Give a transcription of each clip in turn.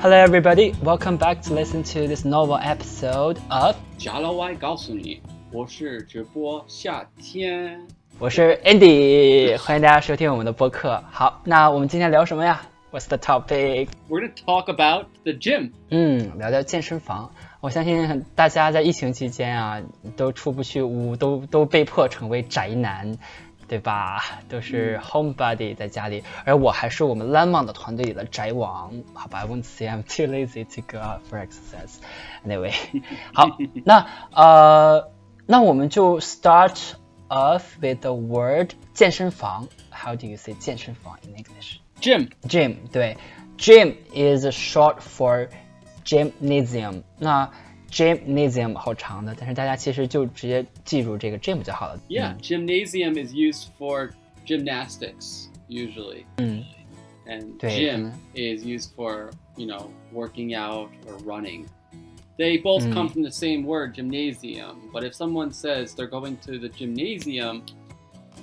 Hello, everybody. Welcome back to listen to this novel episode of 贾老外告诉你，我是直播夏天。我是 Andy，欢迎大家收听我们的播客。好，那我们今天聊什么呀？What's the topic? We're gonna talk about the gym. 嗯，聊聊健身房。我相信大家在疫情期间啊，都出不去屋，都都被迫成为宅男。 对吧？都是 homebody 在家里，而我还是我们 Lemon 的团队里的宅王，好吧？I won't say I'm too lazy to go out for exercise. Anyway，好，那呃，那我们就 start off with the word 健身房。How do you say 健身房 in English? Gym. Gym 对，gym is short for gymnasium。那 gymnasium 好长的，但是大家其实就直接记住这个 gym 就好了。 Yeah, gymnasium is used for gymnastics usually. 嗯 And 对， gym 嗯 is used for, you know, working out or running. They both come from the same word, gymnasium. But if someone says they're going to the gymnasium,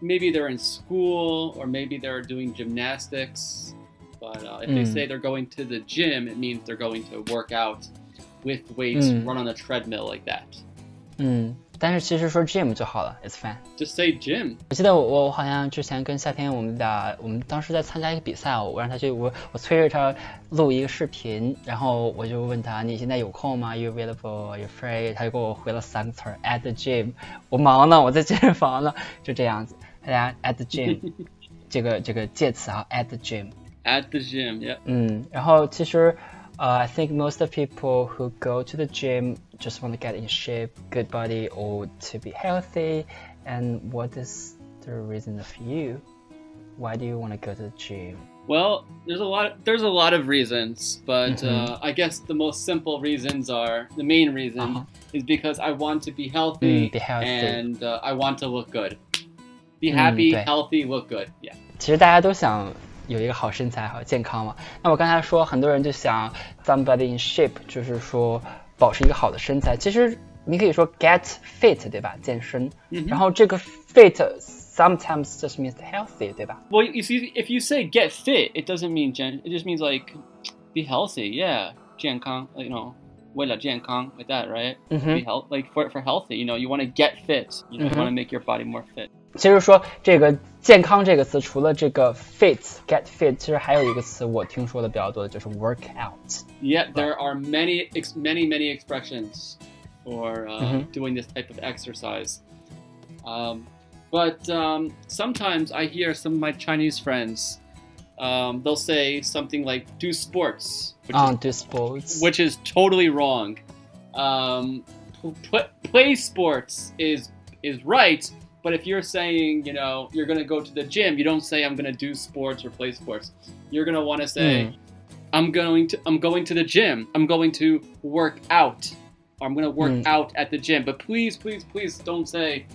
maybe they're in school or maybe they're doing gymnastics. But uh, if they Mm. say they're going to the gym, it means they're going to work out with weights, Mm. run on a treadmill like that. 嗯，但是其实说 gym 就好了，it's fine。Just say gym. 我记得我我好像之前跟夏天我们俩，我们当时在参加一个比赛，我让他去，我我催着他录一个视频，然后我就问他你现在有空吗？You available? You free? 他就给我回了三个词儿 at the gym。我忙呢，我在健身房呢，就这样子。大家 at the gym 这个这个介词啊，at the gym。At the gym, yeah. 嗯，然后其实，呃、i think most of people who go to the gym just want to get in shape, good body, or to be healthy. And what is the reason of you? Why do you want to go to the gym? Well, there's a lot. There's a lot of reasons, but Mhm. uh, I guess the most simple reasons are the main reason Uh-huh. is because I want to be healthy, Mm, be healthy. and uh, I want to look good. Be Mm, happy, 对。 healthy, look good. Yeah. 其实大家都想 有一个好身材、好健康嘛。那我刚才说，很多人就想 somebody in shape，就是说保持一个好的身材。其实你可以说 get fit，对吧？健身。嗯哼然后这个 fit sometimes just means healthy，对吧？ Well, you see, if you say get fit, it doesn't mean gen. It just means like be healthy. Yeah, 健康, you know, 为了健康, like that, right? Mhm. Be health, like for for healthy. You know, you want to get fit. You know, Mhm. you want to make your body more fit. 其实说这个健康这个词，除了这个 fit get fit，其实还有一个词我听说的比较多的就是 work out。 Yeah, there are many, ex- many, many expressions for uh, Mhm. doing this type of exercise. Um, but um, sometimes I hear some of my Chinese friends, um, they'll say something like "do sports," which, On is, sports，which is totally wrong. Um, pl- play sports is is right, but if you're saying, you know, you're gonna go to the gym, you don't say I'm gonna do sports or play sports. You're gonna want to say, Mm. I'm going to I'm going to the gym. I'm going to work out. Or I'm gonna work Mm. out at the gym. But please, please, please don't say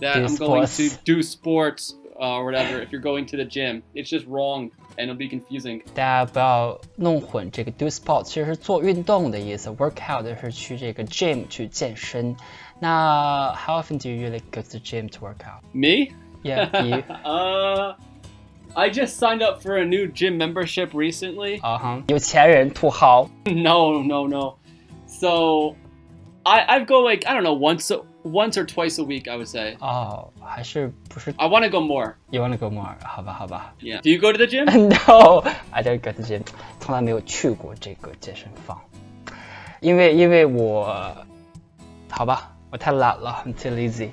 that Do I'm going to do sports or whatever if you're going to the gym. It's just wrong and it'll be confusing. 大家不要弄混这个 do sport，其实是做运动的意思，work out 是去这个 gym 去健身。那 how often do you really go to the gym to work out? Me? Yeah, you. uh, I just signed up for a new gym membership recently. 啊哈，有钱人土豪。 No, no, no. So, I I go like I don't know once a, once or twice a week. I would say. 哦，还是不是 I want to go more. you wanna go more？好吧，好吧。 Yeah. Do you go to the gym? No, I don't go to gym，从来没有去过这个健身房，因为因为我，好吧，我太懒了，I'm too lazy。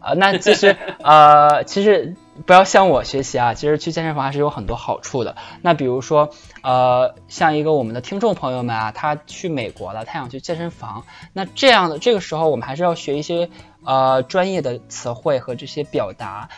啊、那其实呃，其实 不要向我学习啊，其实去健身房还是有很多好处的。那比如说呃，像一个我们的听众朋友们啊，他去美国了，他想去健身房，那这样的这个时候我们还是要学一些呃专业的词汇和这些表达。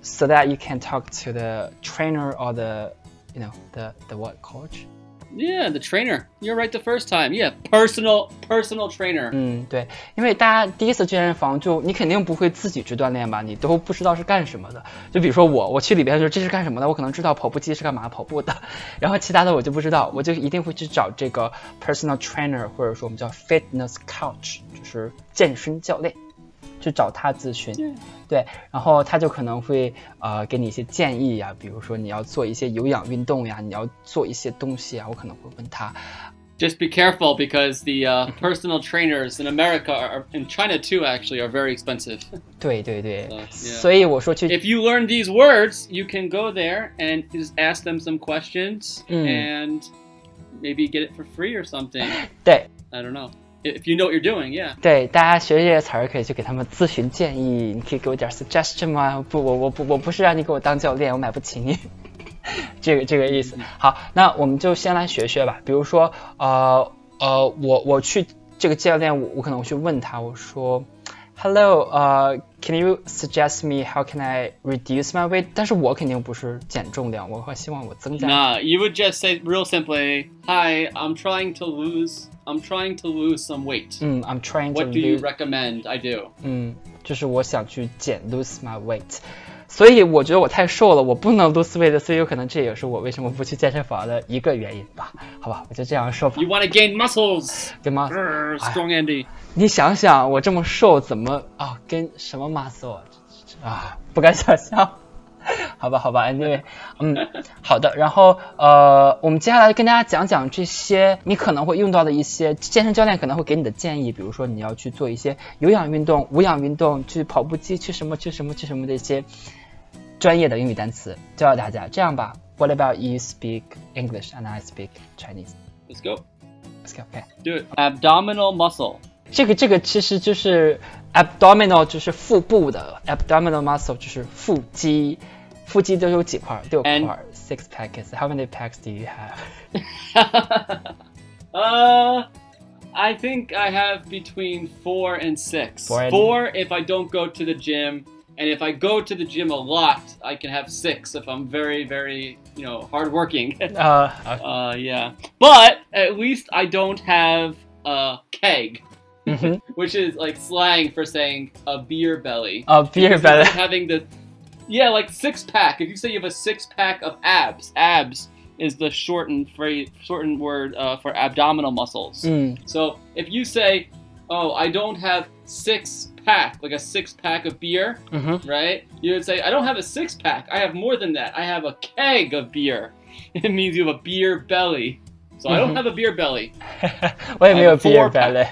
so that you can talk to the trainer or the you know the the what coach Yeah, the trainer. You're right the first time. Yeah, personal personal trainer. 嗯，对，因为大家第一次去健身房就你肯定不会自己去锻炼吧，你都不知道是干什么的。就比如说我，我去里边的时候这是干什么的，我可能知道跑步机是干嘛跑步的，然后其他的我就不知道，我就一定会去找这个 personal trainer 或者说我们叫 fitness coach，就是健身教练。去找他咨询。 Yeah. 对，然后他就可能会呃给你一些建议呀，比如说你要做一些有氧运动呀，你要做一些东西啊，我可能会问他。 Just be careful because the uh, personal trainers in America are, in China too, actually, are very expensive. 对对对， Uh, yeah. 所以我说去 if you learn these words, you can go there and just ask them some questions Mm. and maybe get it for free or something. 对 I don't know. If you know what you're doing, yeah. 对，大家学这些词儿可以去给他们咨询建议，你可以给我点 suggestion 吗？不，我我不我不是让你给我当教练，我买不起你。这个这个意思。好，那我们就先来学学吧。比如说，呃呃，我我去这个教练，我我可能去问他，我说，Hello，呃、c a n you suggest me how can I reduce my weight？但是我肯定不是减重量，我会希望我增加。 Nah, you would just say real simply, "Hi, I'm trying to lose. I'm trying to lose some weight. 嗯，I'm trying to What do you。recommend I do?" 嗯，就是我想去减 lose my weight，所以我觉得我太瘦了，我不能 lose weight，所以有可能这也是我为什么不去健身房的一个原因吧。好吧，我就这样说吧 You。want to gain muscles? 对吗 strong Andy. 你想想，我这么瘦，怎么啊？跟什么 muscle 啊？不敢想象。好吧，好吧，anyway，嗯，好的。然后呃，我们接下来跟大家讲讲这些你可能会用到的一些健身教练可能会给你的建议，比如说你要去做一些有氧运动、无氧运动，去跑步机，去什么去什么去什么的一些专业的英语单词，教大家。这样吧，What about you speak English and I speak Chinese? Let's go. Let's go. Okay. Do it. Abdominal muscle. 这个这个其实就是 abdominal，就是腹部的 abdominal muscle，就是腹肌。腹肌都有几块？六块 And-。 Six packs. How many packs do you have? uh, I think I have between four and six. Four and- Four if I don't go to the gym, and if I go to the gym a lot, I can have six if I'm very, very, you know, hardworking. 呃、 uh, yeah. But at least I don't have a keg, 嗯哼， which is like slang for saying a beer belly. 哦、b e e r Because belly， it's having the yeah, like six pack. If you say you have a six pack of abs, abs is the shortened phrase, shortened word uh, for abdominal muscles. Mm. So if you say, "Oh, I don't have six pack, like a six pack of beer," mm-hmm. right? You would say, "I don't have a six pack. I have more than that. I have a keg of beer." It means you have a beer belly. So mm-hmm. I don't mm-hmm. have a beer belly. what do you mean a beer belly?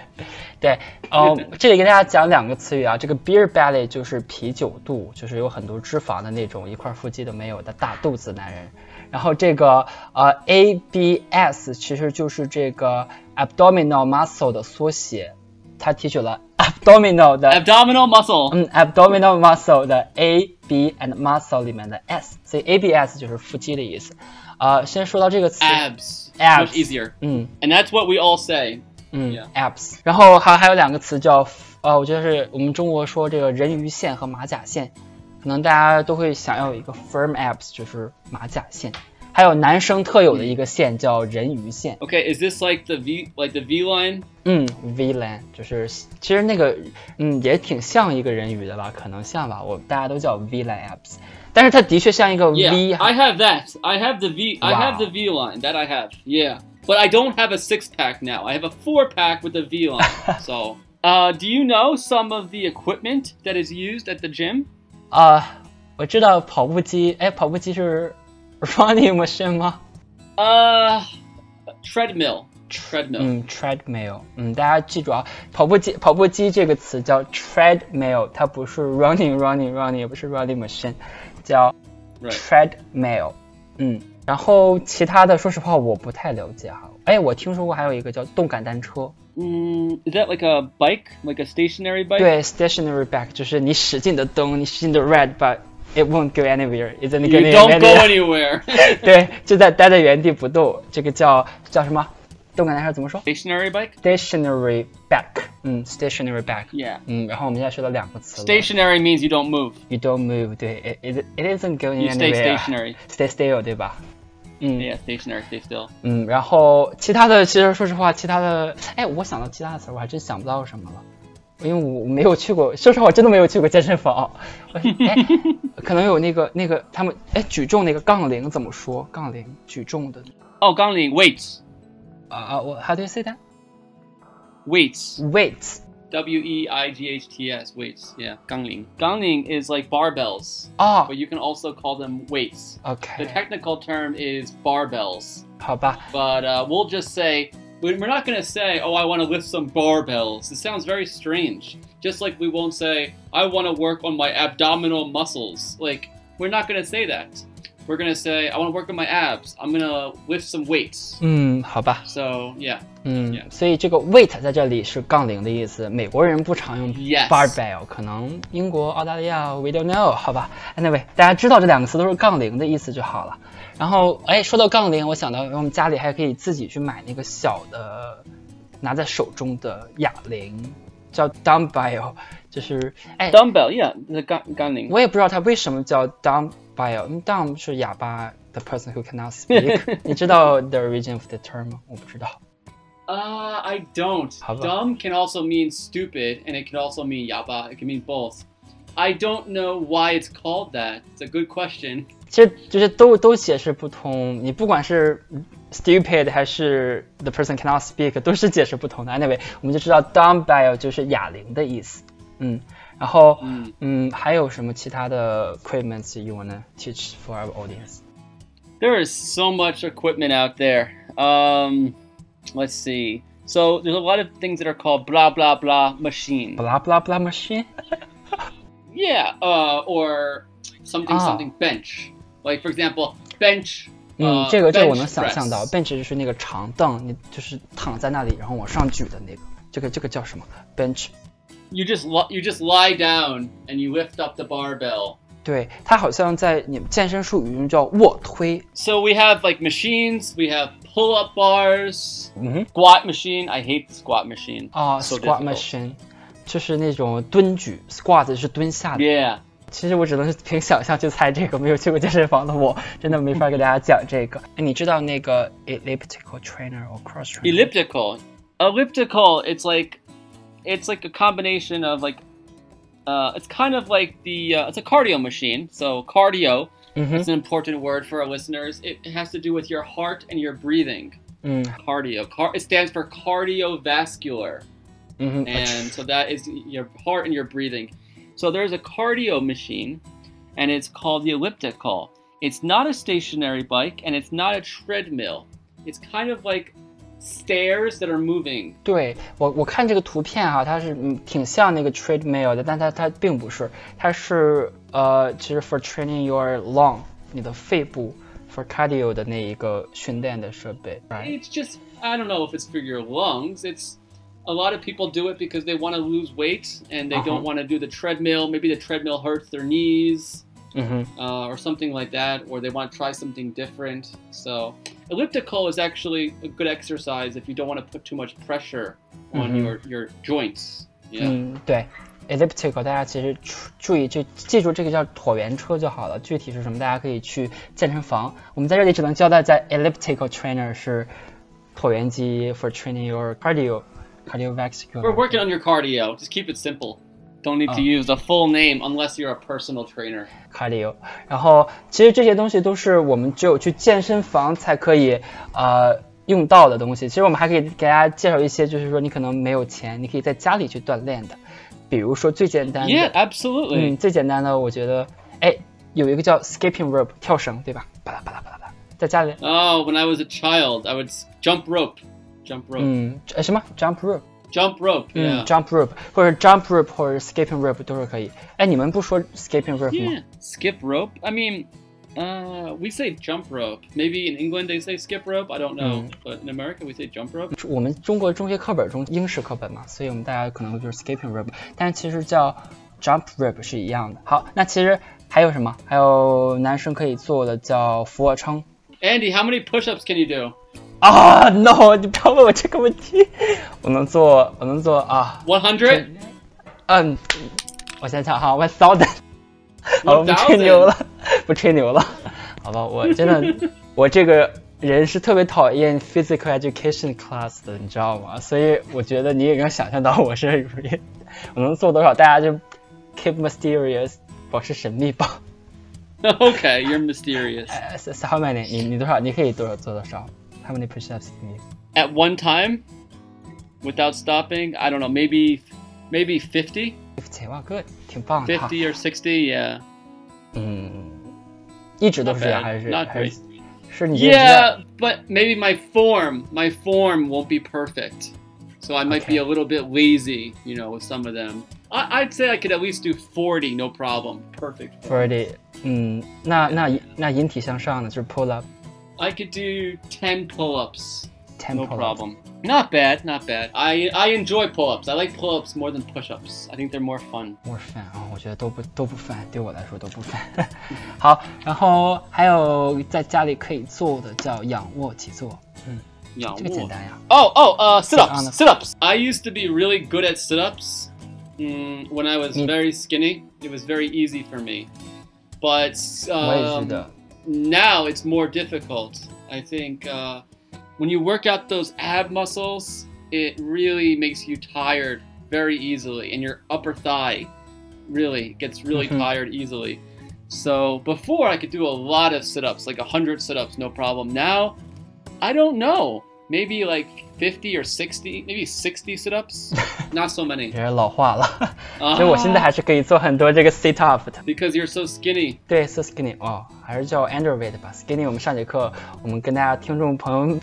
对，哦，这里给大家讲两个词语啊，这个 beer belly 就是啤酒肚，就是有很多脂肪的那种，一块腹肌都没有的大肚子男人。然后这个呃 ABS 其实就是这个 abdominal muscle 的缩写，它提取了 abdominal 的 abdominal muscle 嗯 abdominal muscle 的 A B and muscle 里面的 S，所以 ABS 就是腹肌的意思。呃，先说到这个词 abs Abs. much easier 嗯 and that's what we all say 嗯 abs，然后还还有两个词叫呃，我觉得是我们中国说这个人鱼线和马甲线，可能大家都会想要有一个 firm apps，就是马甲线，还有男生特有的一个线叫人鱼线，Okay, is this like the V like the V line? 嗯，V line 就是其实那个嗯也挺像一个人鱼的吧，可能像吧，我大家都叫 V line apps，但是它的确像一个 Yeah, V，I have that. I have the V. I have the V line. That I have. Yeah, but I don't have a six pack now. I have a four pack with a V line. so, uh, do you know some of the equipment that is used at the gym? 啊、我知道跑步机，哎，跑步机是 running machine 吗？ Uh, treadmill. Treadmill. 嗯，treadmill，嗯，大家记住啊，跑步机跑步机这个词叫 treadmill，它不是 running running running，也不是 running machine，叫 Right. treadmill，嗯， 然后其他的说实话我不太了解哈，哎，我听说过还有一个叫动感单车， Mm, is that like a bike, like a stationary bike? 对，stationary bike，就是你使劲的蹬，你使劲的 ride，but it won't go anywhere，it's only You going don't go anywhere， anywhere. 对，就在待在原地不动，这个叫叫什么？动感单车怎么说 stationary bike. ？stationary bike，嗯，stationary bike。 Yeah. 嗯，然后我们现在学到两个词了 Stationary means you don't move. You don't move，对，it it it isn't going You stay anywhere。 stationary. Stay still，对吧？ 嗯 Yeah, stationary. Stay still. 嗯，然后其他的，其实说实话，其他的，哎，我想到其他的词儿，我还真想不到什么了，因为我没有去过，说实话，我真的没有去过健身房。哎，可能有那个那个他们，哎，举重那个杠铃怎么说？杠铃举重的 Oh, Gangling, weights. 啊啊，我 How do you say that? Weights. W E I G H T S weights. Yeah, gangling. Gangling is like barbells. Ah. But you can also call them weights. Okay. The technical term is barbells. 好吧. But uh, we'll just say we're not gonna say, "Oh, I want to lift some barbells." It sounds very strange. Just like we won't say, "I want to work on my abdominal muscles." Like we're not gonna say that. We're gonna say, "I want to work on my abs. I'm to lift some weights." 嗯，好吧，So yeah, 嗯 Yeah. 所以这个 weight 在这里是杠铃的意思，美国人不常用 barbell，可能英国、澳大利亚 we don't know，好吧？Anyway，大家知道这两个词都是杠铃的意思就好了。然后，哎，说到杠铃，我想到我们家里还可以自己去买那个小的，拿在手中的哑铃，叫 dumbbell，就是哎，dumbbell. Yeah, the gangling. 我也不知道它为什么叫 dumbbell，因为 dumb 是哑巴，the person who cannot speak。你知道 the origin of the term 吗？我不知道。 Uh, I don't. How about- Dumb can also mean stupid, and it can also mean yaba. It can mean both. I don't know why it's called that. It's a good question. 其实就是都都解释不通，你不管是 stupid 还是 the person cannot speak，都是解释不通的。Anyway，我们就知道 dumbbell 就是哑铃的意思。嗯， 然后嗯嗯，还有什么其他的 equipments you wanna teach for our audience？ There is so much equipment out there. Um, let's see. So there's a lot of things that are called blah blah blah machine. blah blah blah machine。 Yeah. Uh, or something Ah. something bench. Like for example, bench. 嗯， uh, 这个这个 bench 我能想象到 press. ，bench 就是那个长凳，你就是躺在那里，然后往上举的那个，这个这个叫什么？bench。 You just li- you just lie down and you lift up the barbell. 对，它好像在你们健身术语中叫卧推。 So we have like machines. We have pull-up bars. 嗯哼。 Squat machine. I hate squat machine. 啊、 So s q u a t difficult. machine，就是那种蹲举，squat 是蹲下的。 Yeah. 其实我只能是凭想象去猜这个，没有去过健身房的我，真的没法给大家讲这个。哎，你知道那个 elliptical trainer or cross trainer？ Elliptical. Elliptical. It's like, it's like a combination of like uh, it's kind of like the uh, it's a cardio machine. So cardio mm-hmm. is an important word for our listeners. It has to do with your heart and your breathing. Mm. Cardio. Car- it stands for cardiovascular, mm-hmm. and so that is your heart and your breathing. So there's a cardio machine, and it's called the elliptical. It's not a stationary bike, and it's not a treadmill. It's kind of like stairs that are moving. 对我我看这个图片哈、它是嗯挺像那个 treadmill 的，但它它并不是，它是呃，其实 for training your lung，你的肺部 for cardio 的那一个训练的设备。Right？ It's just I don't know if it's for your lungs. It's a lot of people do it because they want to lose weight and they Uh-huh. don't want to do the treadmill. Maybe the treadmill hurts their knees. 嗯哼。 uh, or something like that, or they want to try something different. So, elliptical is actually a good exercise if you don't want to put too much pressure on Mhm. your, your joints. Yeah. 嗯，对，elliptical，大家其实注注意就记住这个叫椭圆车就好了。具体是什么，大家可以去健身房。我们在这里只能交代，在 elliptical trainer 是椭圆机 for training your cardio cardiovascular。 We're working on your cardio. Just keep it simple. Don't need to Oh. use the full name unless you're a personal trainer. cardio。然后其实这些东西都是我们只有去健身房才可以呃用到的东西。其实我们还可以给大家介绍一些，就是说你可能没有钱，你可以在家里去锻炼的。比如说最简单的 Yeah, absolutely. 嗯，最简单的，我觉得，哎，有一个叫 skipping rope 跳绳，对吧？巴拉巴拉巴拉巴拉，在家里， Oh, when I was a child, I would s- jump rope. Jump rope. 嗯，呃，什么 jump rope， Jump rope. 嗯 Yeah. ，jump rope 或者 jump rope 或者 skipping rope 都是可以。哎，你们不说 skipping rope 吗 Yeah. Skip rope. I mean, uh, we say jump rope. Maybe in England they say skip rope. I don't know. Mm. But in America we say jump rope. 我们中国中学课本中英式课本嘛，所以我们大家可能会就是 skipping rope，但是其实叫 jump rope 是一样的。好，那其实还有什么？还有男生可以做的叫俯卧撑。 Andy, how many push-ups can you do? 啊，no！你不要问我这个问题。我能做，我能做啊。One hundred？嗯，我想想哈，one thousand。好，不吹牛了，不吹牛了。好吧，我真的，我这个人是特别讨厌 physical education class 的，你知道吗？所以我觉得你也能想象到我是，我能做多少，大家就 keep mysterious，保持神秘吧。Okay，you're mysterious。哎，many?，你你多少？你可以多少做多少？？How many push-ups do you? At one time, without stopping, I don't know, maybe maybe 50, 50哇，good，挺棒的哈。 50 or 60. Yeah. 嗯，一直都是这样 Not bad, 还是 not 还是是你觉得 Yeah, but maybe my form, my form won't be perfect. So I might be Okay. a little bit lazy, you know, with some of them. I, I'd say I could at least do 40, no problem. Perfect. form. Friday？嗯，那那那引体向上呢，就是 pull up I could do 10 pull-ups, ten no pull up。 problem. Not bad, not bad. I I enjoy pull-ups. I like pull-ups more than push-ups. I think they're more fun. more fun 啊，我觉得都不都不 fun，对我来说都不 fun。好，然后还有在家里可以做的叫仰卧起坐，嗯， Yeah. 这个简单呀。 Oh, oh, uh, sit on ups. the- Sit ups. I used to be really good at sit ups. Mm, when I was Me- very skinny, it was very easy for me. But 我也觉 um, 得， now it's more difficult. I think uh, when you work out those ab muscles, it really makes you tired very easily, and your upper thigh really gets really Mhm. tired easily. So before I could do a lot of sit-ups, like 100 sit-ups, no problem. Now, I don't know Maybe like 50 or 60, maybe 60 sit-ups. Not so many. 有点老化了， Ah, 所以我现在还是可以做很多这个 sit up 的。 because you're so skinny. 对，so skinny 哦，还是叫 underweight 吧。skinny 我们上节课我们跟大家听众朋友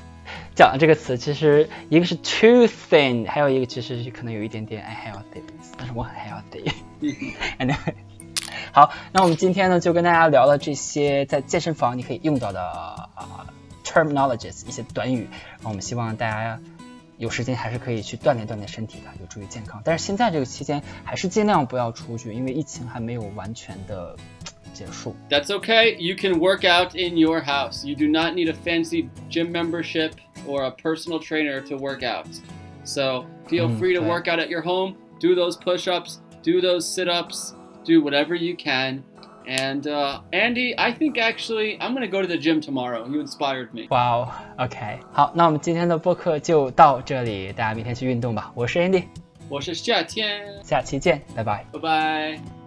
讲这个词，其实一个是 too thin，还有一个其实是可能有一点点 unhealthy 的意思，但是我很 healthy。anyway，好，那我们今天呢就跟大家聊了这些在健身房你可以用到的啊、 terminologies 一些短语，然后我们希望大家。有时间还是可以去锻炼锻炼身体的，有助于健康。但是现在这个期间，还是尽量不要出去，因为疫情还没有完全的结束。 That's okay. You can work out in your house. You do not need a fancy gym membership or a personal trainer to work out. So feel Mm, free to okay. work out at your home. Do those push ups, do those sit ups, do whatever you can. And uh, Andy, I think actually I'm going to go to the gym tomorrow. You inspired me. 哇哦，OK，好，那我们今天的播客就到这里，大家明天去运动吧。我是 Andy，我是夏天，下期见，拜拜。拜拜。